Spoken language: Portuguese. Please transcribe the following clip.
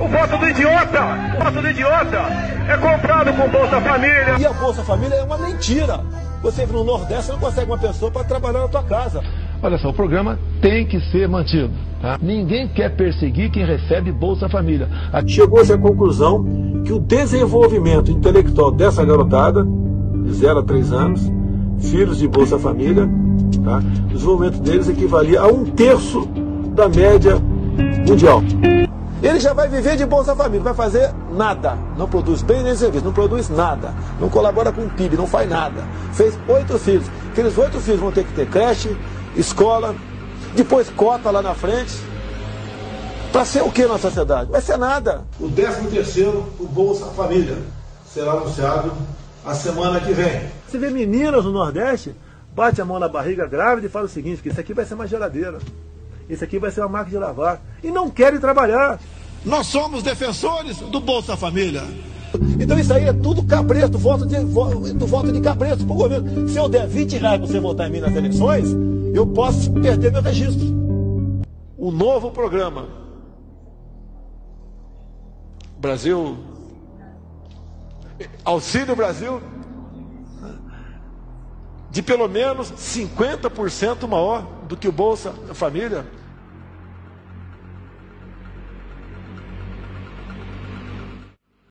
O voto do idiota, o voto do idiota é comprado com Bolsa Família. E a Bolsa Família é uma mentira. Você no Nordeste não consegue uma pessoa para trabalhar na tua casa. Olha só, o programa tem que ser mantido. Tá? Ninguém quer perseguir quem recebe Bolsa Família. Chegou-se à conclusão que o desenvolvimento intelectual dessa garotada, de 0 a 3 anos, filhos de Bolsa Família, tá? o desenvolvimento deles equivalia a um terço da média mundial. Ele já vai viver de Bolsa Família, não vai fazer nada. Não produz bem nem serviço, não produz nada. Não colabora com o PIB, não faz nada. Fez oito filhos. Aqueles oito filhos vão ter que ter creche, escola, depois cota lá na frente. Para ser o que na sociedade? Vai ser nada. O 13 terceiro, o Bolsa Família, será anunciado a semana que vem. Você vê meninas no Nordeste, bate a mão na barriga grávida e fala o seguinte, que isso aqui vai ser uma geladeira. Isso aqui vai ser uma máquina de lavar. E não querem trabalhar. Nós somos defensores do Bolsa Família. Então isso aí é tudo cabresto, voto de, do voto de cabresto para o governo. Se eu der 20 reais para você votar em mim nas eleições, eu posso perder meu registro. O novo programa. Brasil. Auxílio Brasil. De pelo menos 50% maior do que o Bolsa Família.